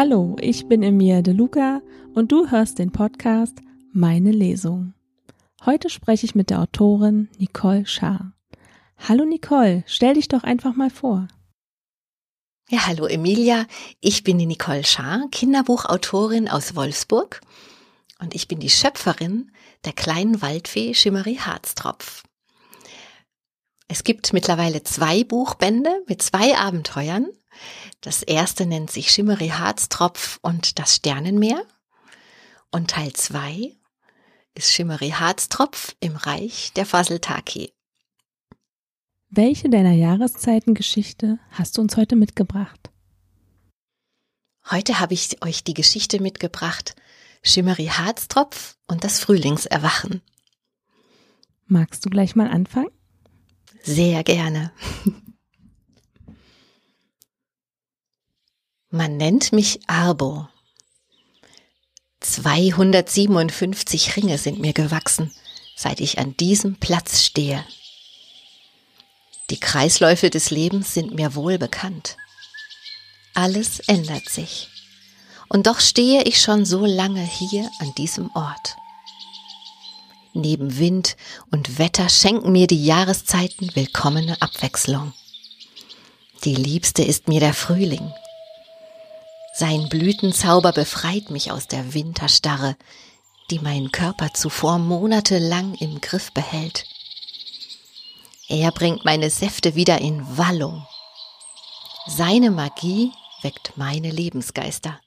Hallo, ich bin Emilia De Luca und du hörst den Podcast Meine Lesung. Heute spreche ich mit der Autorin Nicole Schaar. Hallo Nicole, stell dich doch einfach mal vor. Ja, hallo Emilia, ich bin die Nicole Schaar, Kinderbuchautorin aus Wolfsburg und ich bin die Schöpferin der kleinen Waldfee Schimmery Harztropf. Es gibt mittlerweile zwei Buchbände mit zwei Abenteuern. Das erste nennt sich Schimmery Harztropf und das Sternenmeer. Und Teil zwei ist Schimmery Harztropf im Reich der Faseltaki. Welche deiner Jahreszeitengeschichte hast du uns heute mitgebracht? Heute habe ich euch die Geschichte mitgebracht Schimmery Harztropf und das Frühlingserwachen. Magst du gleich mal anfangen? Sehr gerne. Man nennt mich Arbo. 257 Ringe sind mir gewachsen, seit ich an diesem Platz stehe. Die Kreisläufe des Lebens sind mir wohl bekannt. Alles ändert sich. Und doch stehe ich schon so lange hier an diesem Ort. Neben Wind und Wetter schenken mir die Jahreszeiten willkommene Abwechslung. Die liebste ist mir der Frühling. Sein Blütenzauber befreit mich aus der Winterstarre, die meinen Körper zuvor monatelang im Griff behält. Er bringt meine Säfte wieder in Wallung. Seine Magie weckt meine Lebensgeister.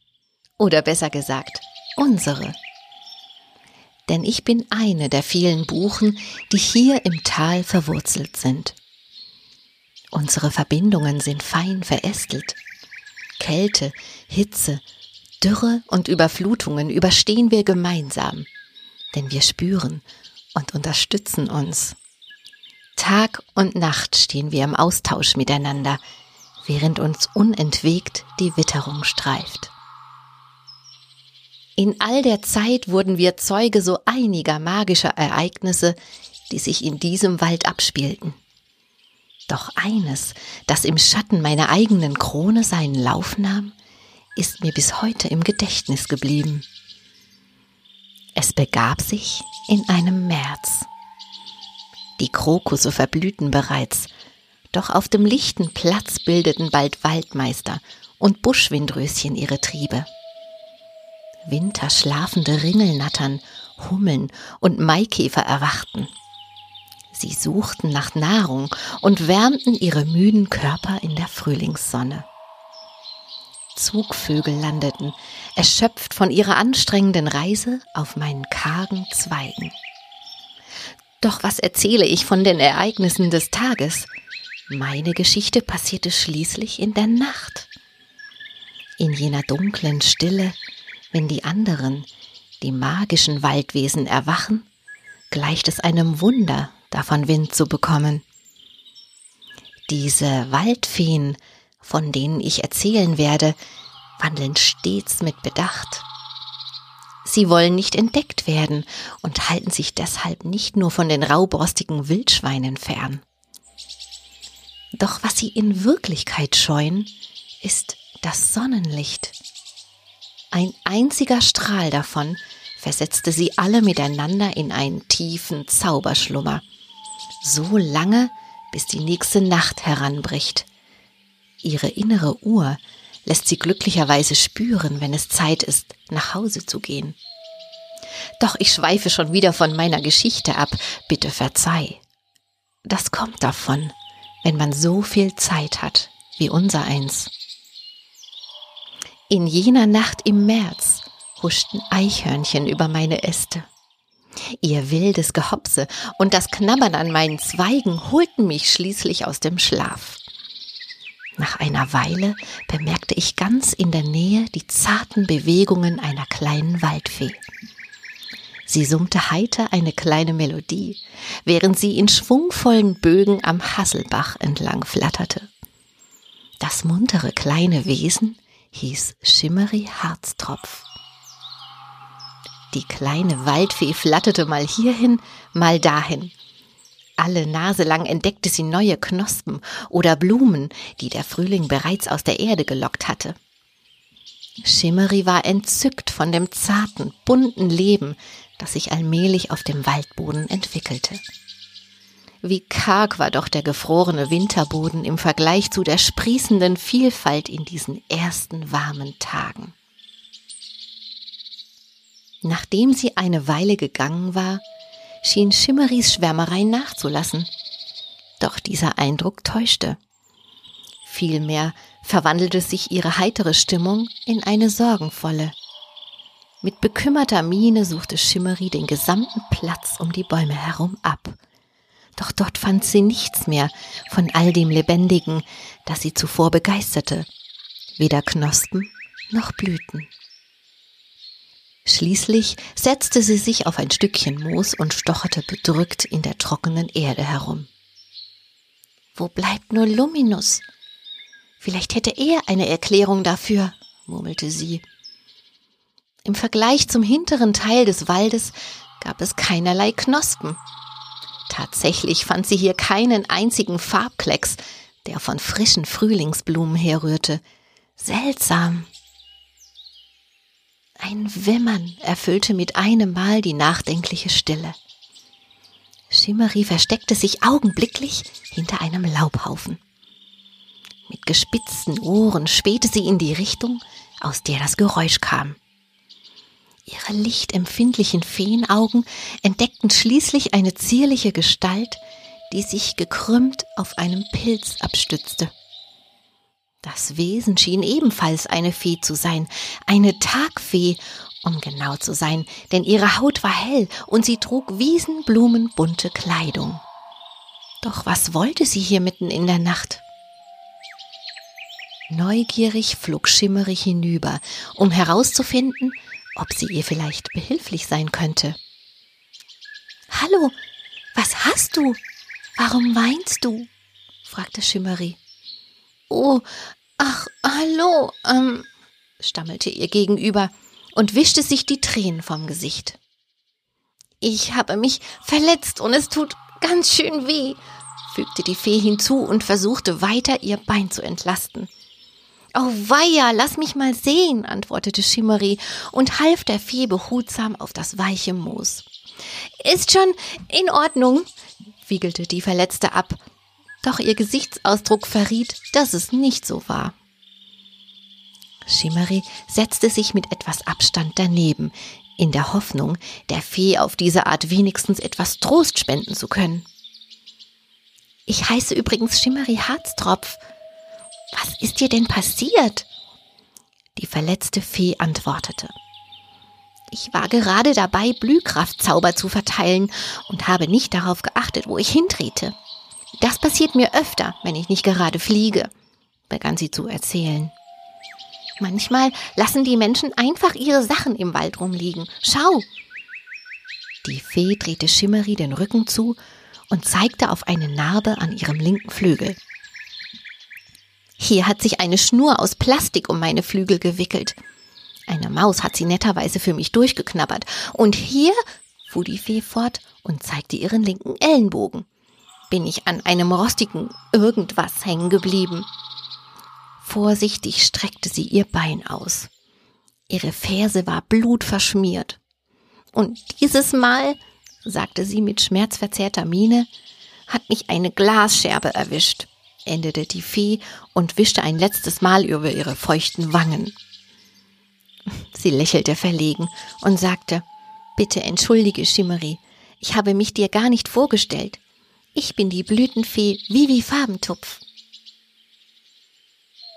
Oder besser gesagt, unsere. Denn ich bin eine der vielen Buchen, die hier im Tal verwurzelt sind. Unsere Verbindungen sind fein verästelt. Kälte, Hitze, Dürre und Überflutungen überstehen wir gemeinsam, denn wir spüren und unterstützen uns. Tag und Nacht stehen wir im Austausch miteinander, während uns unentwegt die Witterung streift. In all der Zeit wurden wir Zeuge so einiger magischer Ereignisse, die sich in diesem Wald abspielten. Doch eines, das im Schatten meiner eigenen Krone seinen Lauf nahm, ist mir bis heute im Gedächtnis geblieben. Es begab sich in einem März. Die Krokusse verblühten bereits, doch auf dem lichten Platz bildeten bald Waldmeister und Buschwindröschen ihre Triebe. Winterschlafende Ringelnattern, Hummeln und Maikäfer erwachten. Sie suchten nach Nahrung und wärmten ihre müden Körper in der Frühlingssonne. Zugvögel landeten, erschöpft von ihrer anstrengenden Reise auf meinen kargen Zweigen. Doch was erzähle ich von den Ereignissen des Tages? Meine Geschichte passierte schließlich in der Nacht. In jener dunklen Stille, wenn die anderen, die magischen Waldwesen erwachen, gleicht es einem Wunder, davon Wind zu bekommen. Diese Waldfeen, von denen ich erzählen werde, wandeln stets mit Bedacht. Sie wollen nicht entdeckt werden und halten sich deshalb nicht nur von den rauborstigen Wildschweinen fern. Doch was sie in Wirklichkeit scheuen, ist das Sonnenlicht. Ein einziger Strahl davon versetzte sie alle miteinander in einen tiefen Zauberschlummer, so lange, bis die nächste Nacht heranbricht. Ihre innere Uhr lässt sie glücklicherweise spüren, wenn es Zeit ist, nach Hause zu gehen. Doch ich schweife schon wieder von meiner Geschichte ab, bitte verzeih. Das kommt davon, wenn man so viel Zeit hat wie unser eins. In jener Nacht im März huschten Eichhörnchen über meine Äste. Ihr wildes Gehopse und das Knabbern an meinen Zweigen holten mich schließlich aus dem Schlaf. Nach einer Weile bemerkte ich ganz in der Nähe die zarten Bewegungen einer kleinen Waldfee. Sie summte heiter eine kleine Melodie, während sie in schwungvollen Bögen am Hasselbach entlang flatterte. Das muntere kleine Wesen hieß Schimmery Harztropf. Die kleine Waldfee flatterte mal hierhin, mal dahin, Alle Nase lang entdeckte sie neue Knospen oder Blumen, die der Frühling bereits aus der Erde gelockt hatte. Schimmery war entzückt von dem zarten, bunten Leben, das sich allmählich auf dem Waldboden entwickelte. Wie karg war doch der gefrorene Winterboden im Vergleich zu der sprießenden Vielfalt in diesen ersten warmen Tagen. Nachdem sie eine Weile gegangen war, schien Schimmerys Schwärmerei nachzulassen. Doch dieser Eindruck täuschte. Vielmehr verwandelte sich ihre heitere Stimmung in eine sorgenvolle. Mit bekümmerter Miene suchte Schimmery den gesamten Platz um die Bäume herum ab. Doch dort fand sie nichts mehr von all dem Lebendigen, das sie zuvor begeisterte. Weder Knospen noch Blüten. Schließlich setzte sie sich auf ein Stückchen Moos und stocherte bedrückt in der trockenen Erde herum. Wo bleibt nur Luminus? Vielleicht hätte er eine Erklärung dafür, murmelte sie. Im Vergleich zum hinteren Teil des Waldes gab es keinerlei Knospen. Tatsächlich fand sie hier keinen einzigen Farbklecks, der von frischen Frühlingsblumen herrührte. Seltsam. Ein Wimmern erfüllte mit einem Mal die nachdenkliche Stille. Schimmery versteckte sich augenblicklich hinter einem Laubhaufen. Mit gespitzten Ohren spähte sie in die Richtung, aus der das Geräusch kam. Ihre lichtempfindlichen Feenaugen entdeckten schließlich eine zierliche Gestalt, die sich gekrümmt auf einem Pilz abstützte. Das Wesen schien ebenfalls eine Fee zu sein, eine Tagfee, um genau zu sein, denn ihre Haut war hell und sie trug wiesenblumenbunte Kleidung. Doch was wollte sie hier mitten in der Nacht? Neugierig flog Schimmerig hinüber, um herauszufinden, ob sie ihr vielleicht behilflich sein könnte. Hallo, was hast du? Warum weinst du? fragte Schimmery. Oh, ach, hallo, ähm, stammelte ihr gegenüber und wischte sich die Tränen vom Gesicht. Ich habe mich verletzt und es tut ganz schön weh, fügte die Fee hinzu und versuchte weiter ihr Bein zu entlasten. Oh weia, lass mich mal sehen, antwortete Schimmery und half der Fee behutsam auf das weiche Moos. Ist schon in Ordnung, wiegelte die Verletzte ab doch ihr Gesichtsausdruck verriet, dass es nicht so war. Schimmery setzte sich mit etwas Abstand daneben, in der Hoffnung, der Fee auf diese Art wenigstens etwas Trost spenden zu können. Ich heiße übrigens Schimmery Harztropf. Was ist dir denn passiert? Die verletzte Fee antwortete. Ich war gerade dabei, Blühkraftzauber zu verteilen und habe nicht darauf geachtet, wo ich hintrete. Das passiert mir öfter, wenn ich nicht gerade fliege, begann sie zu erzählen. Manchmal lassen die Menschen einfach ihre Sachen im Wald rumliegen. Schau! Die Fee drehte Schimmery den Rücken zu und zeigte auf eine Narbe an ihrem linken Flügel. Hier hat sich eine Schnur aus Plastik um meine Flügel gewickelt. Eine Maus hat sie netterweise für mich durchgeknabbert. Und hier, fuhr die Fee fort und zeigte ihren linken Ellenbogen bin ich an einem rostigen irgendwas hängen geblieben. Vorsichtig streckte sie ihr Bein aus. Ihre Ferse war blutverschmiert. Und dieses Mal, sagte sie mit schmerzverzerrter Miene, hat mich eine Glasscherbe erwischt, endete die Fee und wischte ein letztes Mal über ihre feuchten Wangen. Sie lächelte verlegen und sagte, Bitte entschuldige, Schimmery, ich habe mich dir gar nicht vorgestellt. Ich bin die Blütenfee Vivi Farbentupf.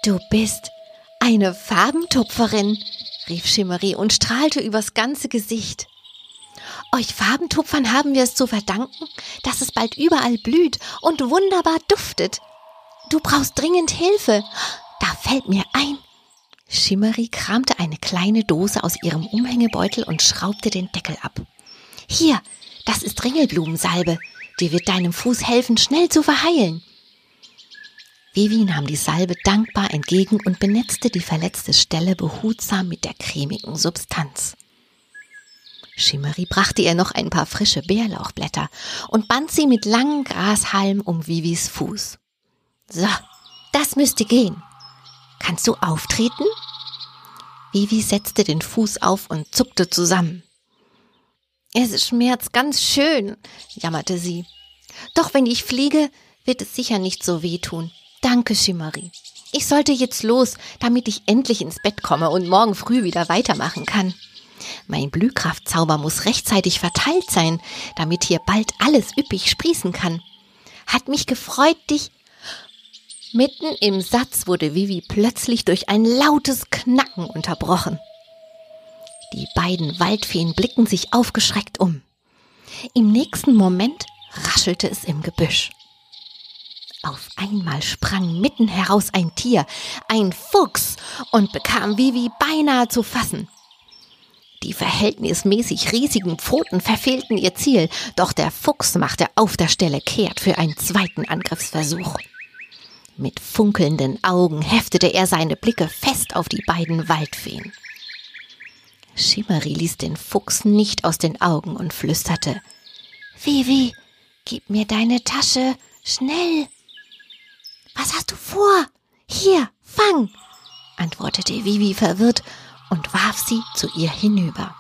Du bist eine Farbentupferin, rief Schimmery und strahlte übers ganze Gesicht. Euch Farbentupfern haben wir es zu verdanken, dass es bald überall blüht und wunderbar duftet. Du brauchst dringend Hilfe. Da fällt mir ein. Schimmery kramte eine kleine Dose aus ihrem Umhängebeutel und schraubte den Deckel ab. Hier, das ist Ringelblumensalbe. Die wird deinem Fuß helfen, schnell zu verheilen. Vivi nahm die Salbe dankbar entgegen und benetzte die verletzte Stelle behutsam mit der cremigen Substanz. Schimmery brachte ihr noch ein paar frische Bärlauchblätter und band sie mit langem Grashalm um Vivis Fuß. So, das müsste gehen. Kannst du auftreten? Vivi setzte den Fuß auf und zuckte zusammen. Es schmerzt ganz schön, jammerte sie. Doch wenn ich fliege, wird es sicher nicht so wehtun. Danke, Schimmery. Ich sollte jetzt los, damit ich endlich ins Bett komme und morgen früh wieder weitermachen kann. Mein Blühkraftzauber muss rechtzeitig verteilt sein, damit hier bald alles üppig sprießen kann. Hat mich gefreut, dich. Mitten im Satz wurde Vivi plötzlich durch ein lautes Knacken unterbrochen. Die beiden Waldfeen blicken sich aufgeschreckt um. Im nächsten Moment raschelte es im Gebüsch. Auf einmal sprang mitten heraus ein Tier, ein Fuchs, und bekam Vivi beinahe zu fassen. Die verhältnismäßig riesigen Pfoten verfehlten ihr Ziel, doch der Fuchs machte auf der Stelle kehrt für einen zweiten Angriffsversuch. Mit funkelnden Augen heftete er seine Blicke fest auf die beiden Waldfeen. Schimmery ließ den Fuchs nicht aus den Augen und flüsterte Vivi, gib mir deine Tasche, schnell. Was hast du vor? Hier, fang, antwortete Vivi verwirrt und warf sie zu ihr hinüber.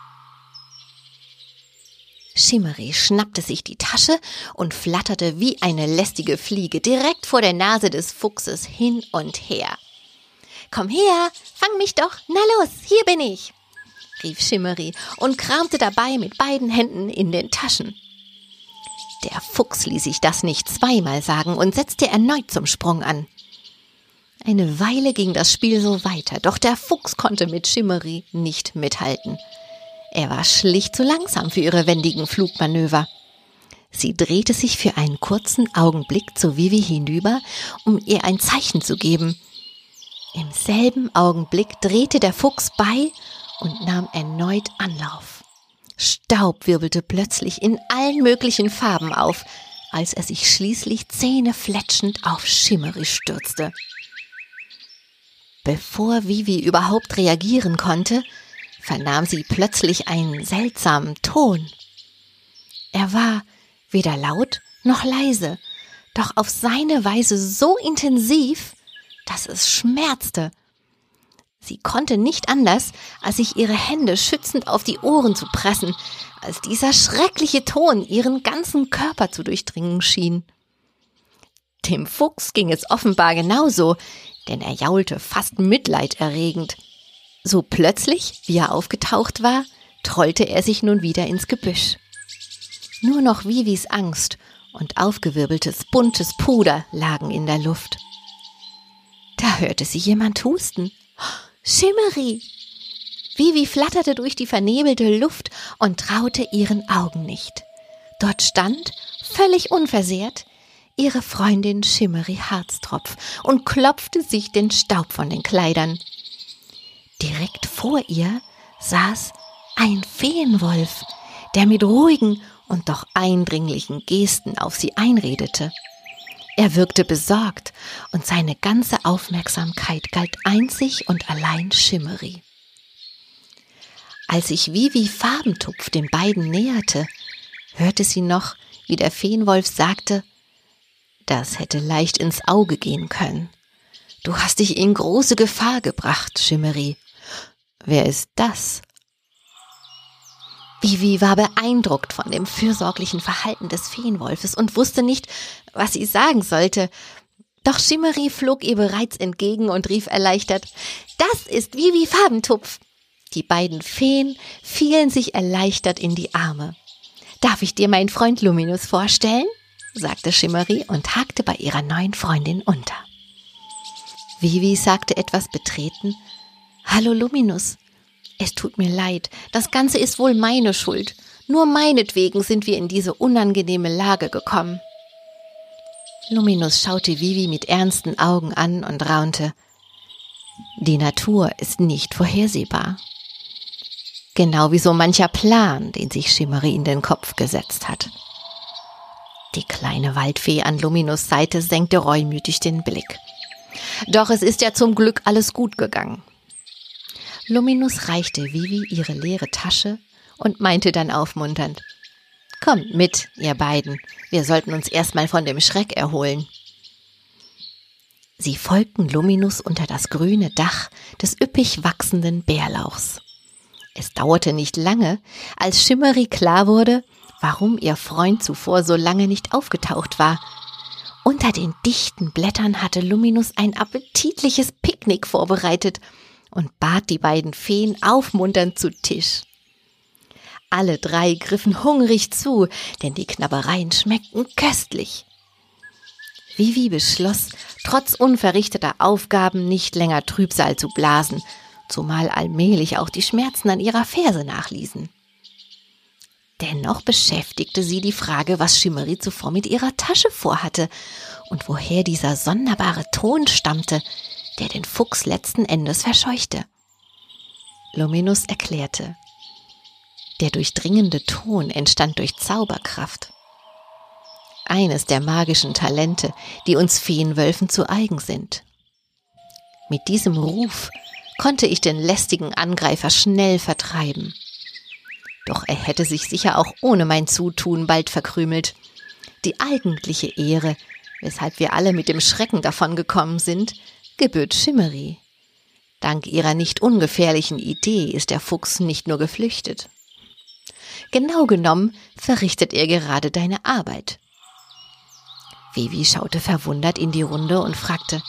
Schimmery schnappte sich die Tasche und flatterte wie eine lästige Fliege direkt vor der Nase des Fuchses hin und her. Komm her, fang mich doch, na los, hier bin ich, rief Schimmery und kramte dabei mit beiden Händen in den Taschen. Der Fuchs ließ sich das nicht zweimal sagen und setzte erneut zum Sprung an. Eine Weile ging das Spiel so weiter, doch der Fuchs konnte mit Schimmery nicht mithalten. Er war schlicht zu langsam für ihre wendigen Flugmanöver. Sie drehte sich für einen kurzen Augenblick zu Vivi hinüber, um ihr ein Zeichen zu geben. Im selben Augenblick drehte der Fuchs bei und nahm erneut Anlauf. Staub wirbelte plötzlich in allen möglichen Farben auf, als er sich schließlich zähnefletschend auf Schimmery stürzte. Bevor Vivi überhaupt reagieren konnte, vernahm sie plötzlich einen seltsamen Ton. Er war weder laut noch leise, doch auf seine Weise so intensiv, dass es schmerzte. Sie konnte nicht anders, als sich ihre Hände schützend auf die Ohren zu pressen, als dieser schreckliche Ton ihren ganzen Körper zu durchdringen schien. Dem Fuchs ging es offenbar genauso denn er jaulte fast mitleiderregend. So plötzlich, wie er aufgetaucht war, trollte er sich nun wieder ins Gebüsch. Nur noch Vivis Angst und aufgewirbeltes buntes Puder lagen in der Luft. Da hörte sie jemand husten. Schimmery! Vivi flatterte durch die vernebelte Luft und traute ihren Augen nicht. Dort stand, völlig unversehrt, ihre Freundin Schimmery Harztropf und klopfte sich den Staub von den Kleidern. Direkt vor ihr saß ein Feenwolf, der mit ruhigen und doch eindringlichen Gesten auf sie einredete. Er wirkte besorgt und seine ganze Aufmerksamkeit galt einzig und allein Schimmery. Als sich Vivi Farbentupf den beiden näherte, hörte sie noch, wie der Feenwolf sagte, das hätte leicht ins Auge gehen können. Du hast dich in große Gefahr gebracht, Schimmery. Wer ist das? Vivi war beeindruckt von dem fürsorglichen Verhalten des Feenwolfes und wusste nicht, was sie sagen sollte. Doch Schimmery flog ihr bereits entgegen und rief erleichtert, das ist Vivi Farbentupf. Die beiden Feen fielen sich erleichtert in die Arme. Darf ich dir meinen Freund Luminus vorstellen? sagte Schimmery und hakte bei ihrer neuen Freundin unter. Vivi sagte etwas betreten. Hallo Luminus. Es tut mir leid, das Ganze ist wohl meine Schuld. Nur meinetwegen sind wir in diese unangenehme Lage gekommen. Luminus schaute Vivi mit ernsten Augen an und raunte. Die Natur ist nicht vorhersehbar. Genau wie so mancher Plan, den sich Schimmery in den Kopf gesetzt hat. Die kleine Waldfee an Luminus Seite senkte reumütig den Blick. Doch es ist ja zum Glück alles gut gegangen. Luminus reichte Vivi ihre leere Tasche und meinte dann aufmunternd, Kommt mit, ihr beiden, wir sollten uns erstmal von dem Schreck erholen. Sie folgten Luminus unter das grüne Dach des üppig wachsenden Bärlauchs. Es dauerte nicht lange, als Schimmery klar wurde, warum ihr Freund zuvor so lange nicht aufgetaucht war. Unter den dichten Blättern hatte Luminus ein appetitliches Picknick vorbereitet und bat die beiden Feen aufmunternd zu Tisch. Alle drei griffen hungrig zu, denn die Knabbereien schmeckten köstlich. Vivi beschloss, trotz unverrichteter Aufgaben nicht länger Trübsal zu blasen, zumal allmählich auch die Schmerzen an ihrer Ferse nachließen. Dennoch beschäftigte sie die Frage, was Schimmery zuvor mit ihrer Tasche vorhatte und woher dieser sonderbare Ton stammte, der den Fuchs letzten Endes verscheuchte. Luminus erklärte, der durchdringende Ton entstand durch Zauberkraft eines der magischen Talente, die uns Feenwölfen zu eigen sind. Mit diesem Ruf konnte ich den lästigen Angreifer schnell vertreiben. Doch er hätte sich sicher auch ohne mein Zutun bald verkrümelt. Die eigentliche Ehre, weshalb wir alle mit dem Schrecken davongekommen sind, gebührt Schimmery. Dank ihrer nicht ungefährlichen Idee ist der Fuchs nicht nur geflüchtet. Genau genommen verrichtet er gerade deine Arbeit. Vivi schaute verwundert in die Runde und fragte,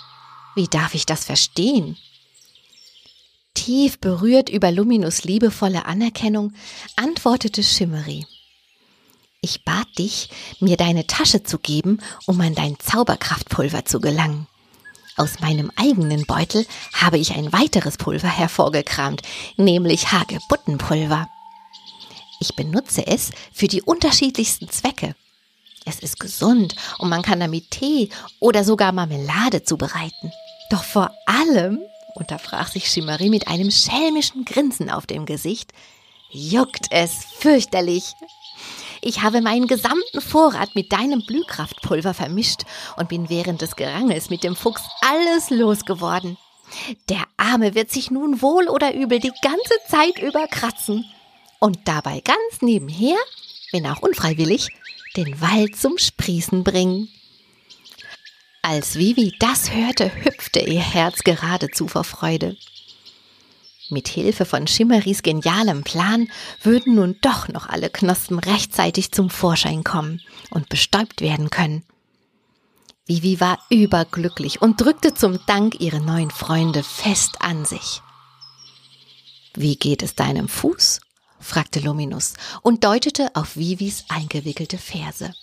wie darf ich das verstehen? Tief berührt über Luminus liebevolle Anerkennung, antwortete Schimmery. Ich bat dich, mir deine Tasche zu geben, um an dein Zauberkraftpulver zu gelangen. Aus meinem eigenen Beutel habe ich ein weiteres Pulver hervorgekramt, nämlich Hagebuttenpulver. Ich benutze es für die unterschiedlichsten Zwecke. Es ist gesund und man kann damit Tee oder sogar Marmelade zubereiten. Doch vor allem, unterbrach sich Shimari mit einem schelmischen Grinsen auf dem Gesicht, juckt es fürchterlich. Ich habe meinen gesamten Vorrat mit deinem Blühkraftpulver vermischt und bin während des Gerangels mit dem Fuchs alles losgeworden. Der Arme wird sich nun wohl oder übel die ganze Zeit über kratzen und dabei ganz nebenher, wenn auch unfreiwillig, den Wald zum Sprießen bringen. Als Vivi das hörte, hüpfte ihr Herz geradezu vor Freude. Mit Hilfe von Schimmeris genialem Plan würden nun doch noch alle Knospen rechtzeitig zum Vorschein kommen und bestäubt werden können. Vivi war überglücklich und drückte zum Dank ihre neuen Freunde fest an sich. Wie geht es deinem Fuß? fragte Luminus und deutete auf Vivis eingewickelte Ferse.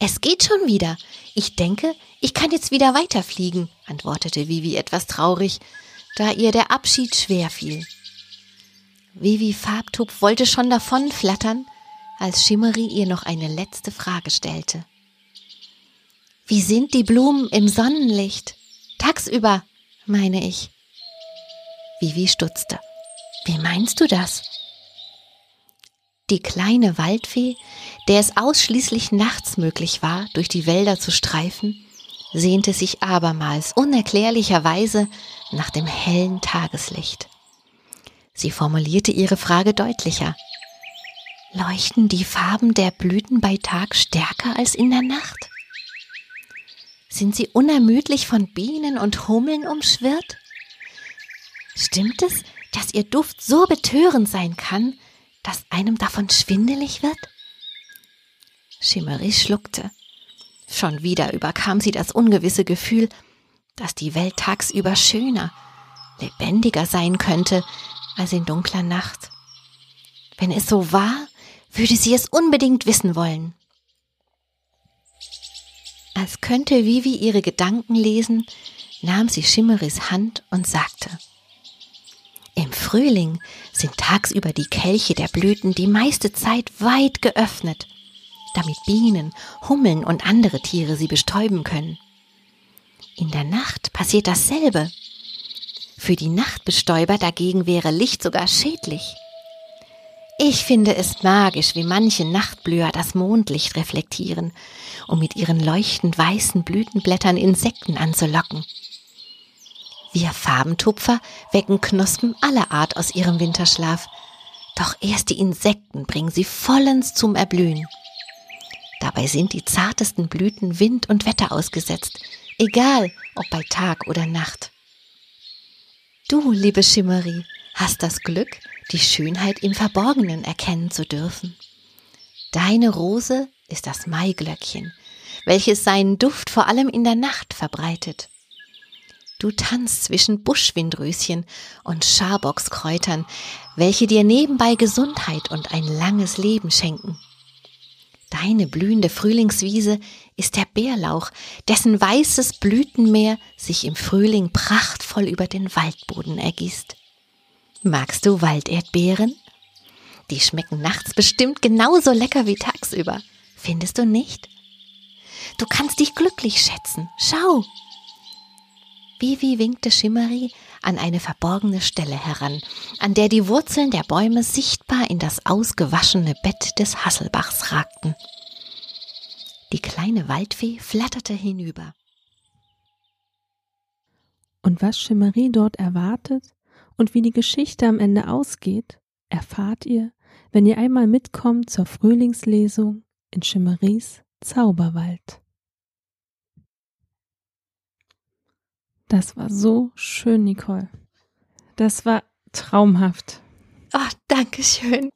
Es geht schon wieder. Ich denke, ich kann jetzt wieder weiterfliegen, antwortete Vivi etwas traurig, da ihr der Abschied schwer fiel. Vivi Farbtupf wollte schon davonflattern, als Schimmery ihr noch eine letzte Frage stellte. Wie sind die Blumen im Sonnenlicht? Tagsüber, meine ich. Vivi stutzte. Wie meinst du das? Die kleine Waldfee, der es ausschließlich nachts möglich war, durch die Wälder zu streifen, sehnte sich abermals unerklärlicherweise nach dem hellen Tageslicht. Sie formulierte ihre Frage deutlicher. Leuchten die Farben der Blüten bei Tag stärker als in der Nacht? Sind sie unermüdlich von Bienen und Hummeln umschwirrt? Stimmt es, dass ihr Duft so betörend sein kann, dass einem davon schwindelig wird? Schimmery schluckte. Schon wieder überkam sie das ungewisse Gefühl, dass die Welt tagsüber schöner, lebendiger sein könnte als in dunkler Nacht. Wenn es so war, würde sie es unbedingt wissen wollen. Als könnte Vivi ihre Gedanken lesen, nahm sie Schimmeris Hand und sagte, im Frühling sind tagsüber die Kelche der Blüten die meiste Zeit weit geöffnet, damit Bienen, Hummeln und andere Tiere sie bestäuben können. In der Nacht passiert dasselbe. Für die Nachtbestäuber dagegen wäre Licht sogar schädlich. Ich finde es magisch, wie manche Nachtblüher das Mondlicht reflektieren, um mit ihren leuchtend weißen Blütenblättern Insekten anzulocken. Wir Farbentupfer wecken Knospen aller Art aus ihrem Winterschlaf. Doch erst die Insekten bringen sie vollends zum Erblühen. Dabei sind die zartesten Blüten Wind und Wetter ausgesetzt, egal ob bei Tag oder Nacht. Du, liebe Schimmerie, hast das Glück, die Schönheit im Verborgenen erkennen zu dürfen. Deine Rose ist das Maiglöckchen, welches seinen Duft vor allem in der Nacht verbreitet. Du tanzt zwischen Buschwindröschen und Scharbockskräutern, welche dir nebenbei Gesundheit und ein langes Leben schenken. Deine blühende Frühlingswiese ist der Bärlauch, dessen weißes Blütenmeer sich im Frühling prachtvoll über den Waldboden ergießt. Magst du Walderdbeeren? Die schmecken nachts bestimmt genauso lecker wie tagsüber. Findest du nicht? Du kannst dich glücklich schätzen. Schau, Vivi winkte Schimmery an eine verborgene Stelle heran, an der die Wurzeln der Bäume sichtbar in das ausgewaschene Bett des Hasselbachs ragten. Die kleine Waldfee flatterte hinüber. Und was Schimmery dort erwartet und wie die Geschichte am Ende ausgeht, erfahrt ihr, wenn ihr einmal mitkommt zur Frühlingslesung in Schimmerys Zauberwald. Das war so schön, Nicole. Das war traumhaft. Oh, danke schön.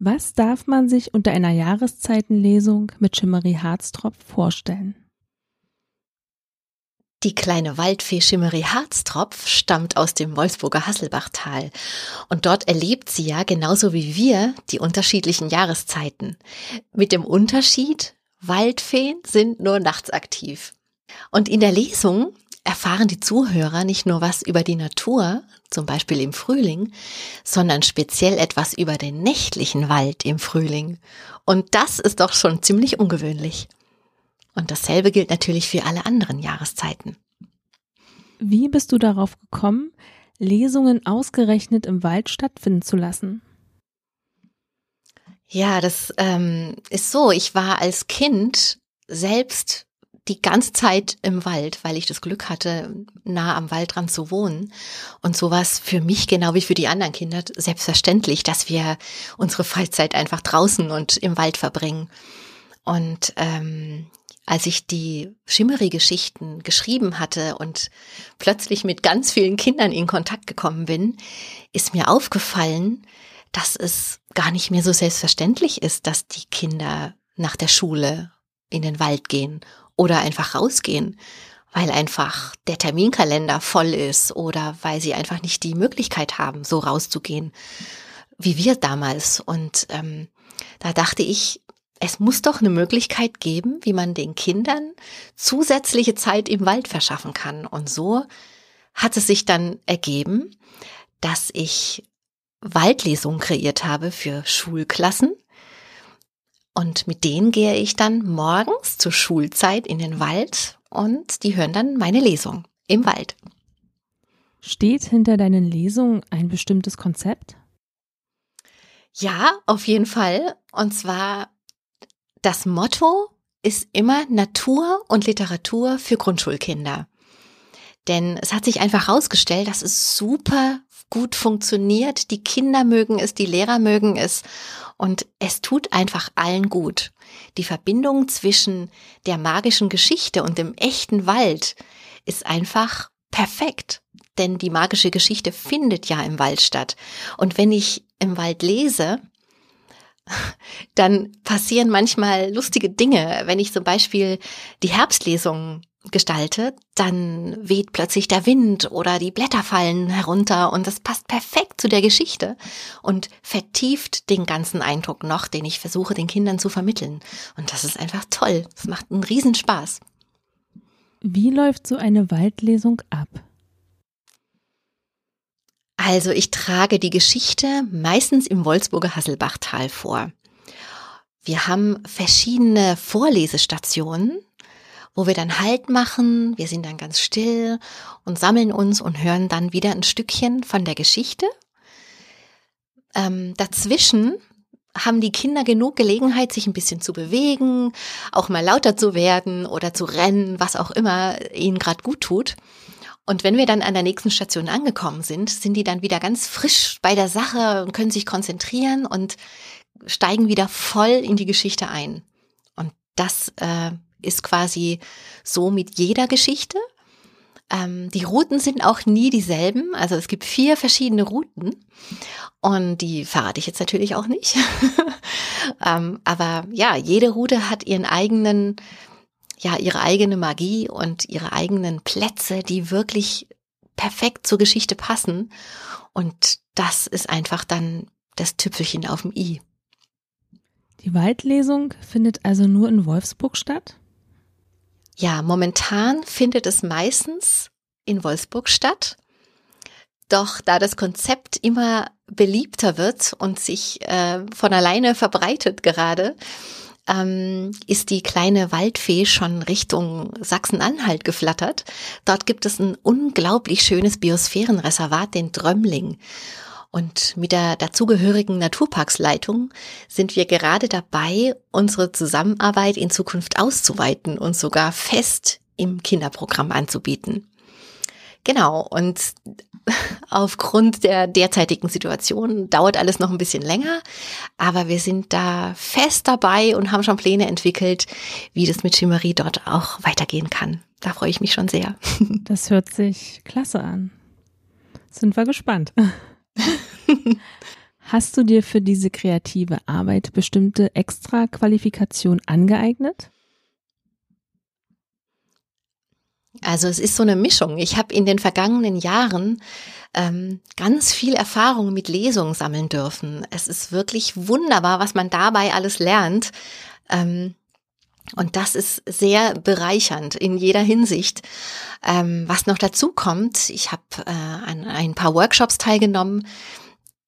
Was darf man sich unter einer Jahreszeitenlesung mit Schimmery Harztropf vorstellen? Die kleine Waldfee Schimmery Harztropf stammt aus dem Wolfsburger Hasselbachtal und dort erlebt sie ja genauso wie wir die unterschiedlichen Jahreszeiten. Mit dem Unterschied, Waldfeen sind nur nachts aktiv. Und in der Lesung erfahren die Zuhörer nicht nur was über die Natur, zum Beispiel im Frühling, sondern speziell etwas über den nächtlichen Wald im Frühling. Und das ist doch schon ziemlich ungewöhnlich. Und dasselbe gilt natürlich für alle anderen Jahreszeiten. Wie bist du darauf gekommen, Lesungen ausgerechnet im Wald stattfinden zu lassen? Ja, das ähm, ist so. Ich war als Kind selbst die ganze Zeit im Wald, weil ich das Glück hatte, nah am Waldrand zu wohnen. Und so war es für mich, genau wie für die anderen Kinder, selbstverständlich, dass wir unsere Freizeit einfach draußen und im Wald verbringen. Und ähm, als ich die Schimmery-Geschichten geschrieben hatte und plötzlich mit ganz vielen Kindern in Kontakt gekommen bin, ist mir aufgefallen, dass es gar nicht mehr so selbstverständlich ist, dass die Kinder nach der Schule in den Wald gehen oder einfach rausgehen, weil einfach der Terminkalender voll ist oder weil sie einfach nicht die Möglichkeit haben, so rauszugehen, wie wir damals. Und ähm, da dachte ich, es muss doch eine Möglichkeit geben, wie man den Kindern zusätzliche Zeit im Wald verschaffen kann. Und so hat es sich dann ergeben, dass ich Waldlesungen kreiert habe für Schulklassen und mit denen gehe ich dann morgens zur Schulzeit in den Wald und die hören dann meine Lesung im Wald. Steht hinter deinen Lesungen ein bestimmtes Konzept? Ja, auf jeden Fall. Und zwar das Motto ist immer Natur und Literatur für Grundschulkinder. Denn es hat sich einfach herausgestellt, dass es super gut funktioniert. Die Kinder mögen es, die Lehrer mögen es und es tut einfach allen gut. Die Verbindung zwischen der magischen Geschichte und dem echten Wald ist einfach perfekt. Denn die magische Geschichte findet ja im Wald statt. Und wenn ich im Wald lese, dann passieren manchmal lustige Dinge. Wenn ich zum Beispiel die Herbstlesung gestalte, dann weht plötzlich der Wind oder die Blätter fallen herunter und das passt perfekt zu der Geschichte und vertieft den ganzen Eindruck noch, den ich versuche den Kindern zu vermitteln. Und das ist einfach toll. Es macht einen Riesenspaß. Wie läuft so eine Waldlesung ab? Also ich trage die Geschichte meistens im Wolfsburger Hasselbachtal vor. Wir haben verschiedene Vorlesestationen, wo wir dann Halt machen, wir sind dann ganz still und sammeln uns und hören dann wieder ein Stückchen von der Geschichte. Ähm, dazwischen haben die Kinder genug Gelegenheit, sich ein bisschen zu bewegen, auch mal lauter zu werden oder zu rennen, was auch immer ihnen gerade gut tut. Und wenn wir dann an der nächsten Station angekommen sind, sind die dann wieder ganz frisch bei der Sache und können sich konzentrieren und steigen wieder voll in die Geschichte ein. Und das äh, ist quasi so mit jeder Geschichte. Ähm, die Routen sind auch nie dieselben. Also es gibt vier verschiedene Routen und die verrate ich jetzt natürlich auch nicht. ähm, aber ja, jede Route hat ihren eigenen, ja, ihre eigene Magie und ihre eigenen Plätze, die wirklich perfekt zur Geschichte passen. Und das ist einfach dann das Tüpfelchen auf dem i. Die Waldlesung findet also nur in Wolfsburg statt? Ja, momentan findet es meistens in Wolfsburg statt. Doch da das Konzept immer beliebter wird und sich äh, von alleine verbreitet gerade, ähm, ist die kleine Waldfee schon Richtung Sachsen-Anhalt geflattert. Dort gibt es ein unglaublich schönes Biosphärenreservat, den Drömmling. Und mit der dazugehörigen Naturparksleitung sind wir gerade dabei, unsere Zusammenarbeit in Zukunft auszuweiten und sogar fest im Kinderprogramm anzubieten. Genau, und aufgrund der derzeitigen Situation dauert alles noch ein bisschen länger, aber wir sind da fest dabei und haben schon Pläne entwickelt, wie das mit Chimerie dort auch weitergehen kann. Da freue ich mich schon sehr. Das hört sich klasse an. Sind wir gespannt. Hast du dir für diese kreative Arbeit bestimmte Extra-Qualifikation angeeignet? Also es ist so eine Mischung. Ich habe in den vergangenen Jahren ähm, ganz viel Erfahrung mit Lesungen sammeln dürfen. Es ist wirklich wunderbar, was man dabei alles lernt. Ähm, und das ist sehr bereichernd in jeder Hinsicht. Ähm, was noch dazu kommt, ich habe äh, an ein paar Workshops teilgenommen,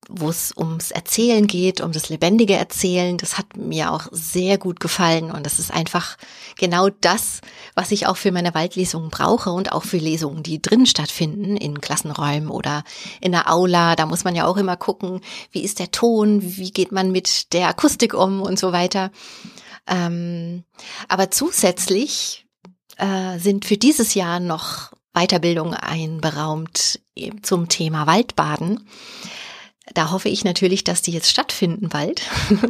wo es ums Erzählen geht, um das lebendige Erzählen. Das hat mir auch sehr gut gefallen und das ist einfach genau das, was ich auch für meine Waldlesungen brauche und auch für Lesungen, die drin stattfinden, in Klassenräumen oder in der Aula. Da muss man ja auch immer gucken, wie ist der Ton, wie geht man mit der Akustik um und so weiter. Ähm, aber zusätzlich äh, sind für dieses Jahr noch Weiterbildung einberaumt zum Thema Waldbaden. Da hoffe ich natürlich, dass die jetzt stattfinden bald.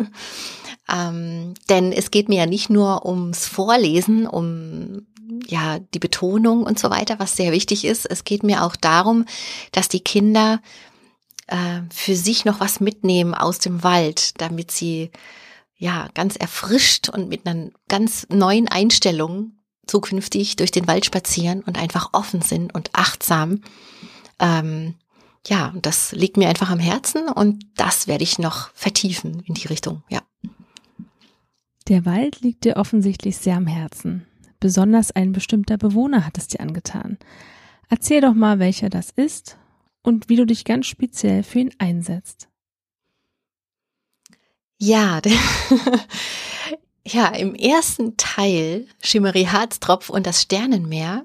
ähm, denn es geht mir ja nicht nur ums Vorlesen, um ja die Betonung und so weiter, was sehr wichtig ist. Es geht mir auch darum, dass die Kinder äh, für sich noch was mitnehmen aus dem Wald, damit sie ja ganz erfrischt und mit einer ganz neuen Einstellung zukünftig durch den Wald spazieren und einfach offen sind und achtsam. Ähm, ja, das liegt mir einfach am Herzen und das werde ich noch vertiefen in die Richtung, ja. Der Wald liegt dir offensichtlich sehr am Herzen. Besonders ein bestimmter Bewohner hat es dir angetan. Erzähl doch mal, welcher das ist und wie du dich ganz speziell für ihn einsetzt. Ja, ja, im ersten Teil Schimmery Harztropf und das Sternenmeer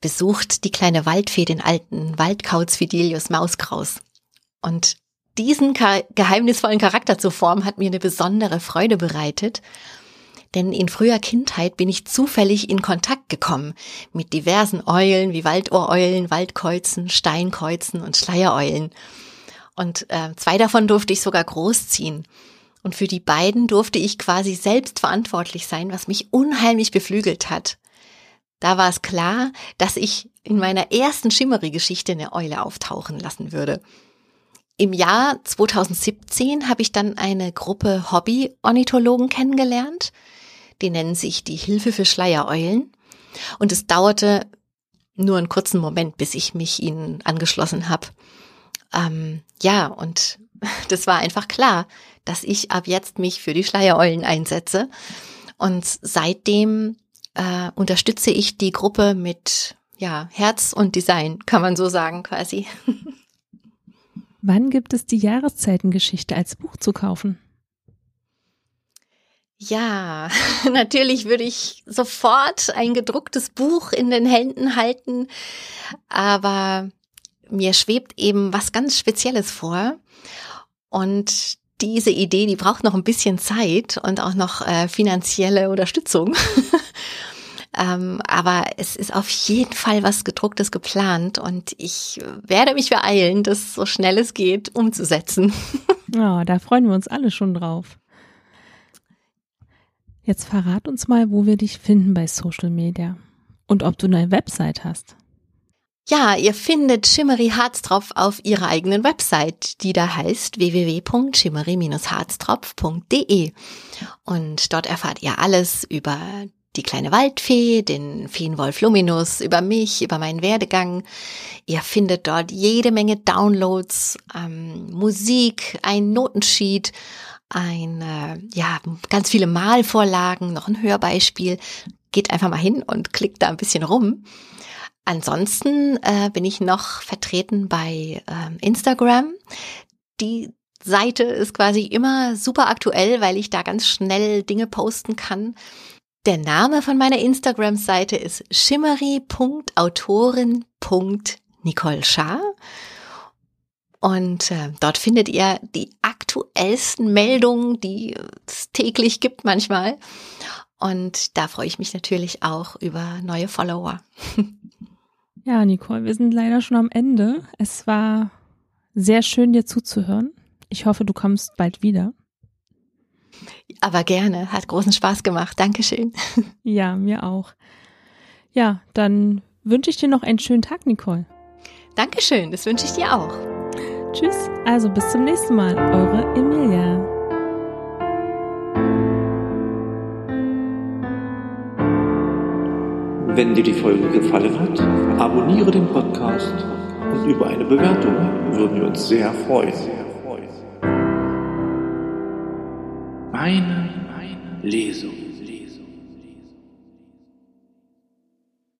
besucht die kleine Waldfee den alten Waldkauz Fidelius Mauskraus. Und diesen geheimnisvollen Charakter zu formen, hat mir eine besondere Freude bereitet. Denn in früher Kindheit bin ich zufällig in Kontakt gekommen mit diversen Eulen wie Waldohreulen, Waldkreuzen, Steinkreuzen und Schleiereulen. Und äh, zwei davon durfte ich sogar großziehen. Und für die beiden durfte ich quasi selbst verantwortlich sein, was mich unheimlich beflügelt hat. Da war es klar, dass ich in meiner ersten Schimmery-Geschichte eine Eule auftauchen lassen würde. Im Jahr 2017 habe ich dann eine Gruppe Hobby-Ornithologen kennengelernt. Die nennen sich die Hilfe für Schleiereulen. Und es dauerte nur einen kurzen Moment, bis ich mich ihnen angeschlossen habe. Ähm, ja, und das war einfach klar, dass ich ab jetzt mich für die Schleiereulen einsetze. Und seitdem äh, unterstütze ich die Gruppe mit ja, Herz und Design, kann man so sagen quasi. Wann gibt es die Jahreszeitengeschichte als Buch zu kaufen? Ja, natürlich würde ich sofort ein gedrucktes Buch in den Händen halten, aber mir schwebt eben was ganz Spezielles vor. Und diese Idee, die braucht noch ein bisschen Zeit und auch noch äh, finanzielle Unterstützung. Ähm, aber es ist auf jeden Fall was gedrucktes geplant und ich werde mich beeilen, das so schnell es geht umzusetzen. Ja, da freuen wir uns alle schon drauf. Jetzt verrat uns mal, wo wir dich finden bei Social Media und ob du eine Website hast. Ja, ihr findet Shimmery Harztropf auf ihrer eigenen Website, die da heißt www.shimmery-harztropf.de. Und dort erfahrt ihr alles über die kleine Waldfee, den Feenwolf Luminus, über mich, über meinen Werdegang. Ihr findet dort jede Menge Downloads, ähm, Musik, ein Notensheet, ein, äh, ja, ganz viele Malvorlagen, noch ein Hörbeispiel. Geht einfach mal hin und klickt da ein bisschen rum. Ansonsten äh, bin ich noch vertreten bei ähm, Instagram. Die Seite ist quasi immer super aktuell, weil ich da ganz schnell Dinge posten kann. Der Name von meiner Instagram-Seite ist shimmery.autorin.nicole Schaar. Und äh, dort findet ihr die aktuellsten Meldungen, die es täglich gibt manchmal. Und da freue ich mich natürlich auch über neue Follower. Ja, Nicole, wir sind leider schon am Ende. Es war sehr schön, dir zuzuhören. Ich hoffe, du kommst bald wieder. Aber gerne, hat großen Spaß gemacht. Dankeschön. Ja, mir auch. Ja, dann wünsche ich dir noch einen schönen Tag, Nicole. Dankeschön, das wünsche ich dir auch. Tschüss, also bis zum nächsten Mal, eure Emilia. Wenn dir die Folge gefallen hat, abonniere den Podcast und über eine Bewertung würden wir uns sehr freuen. Meine Lesung.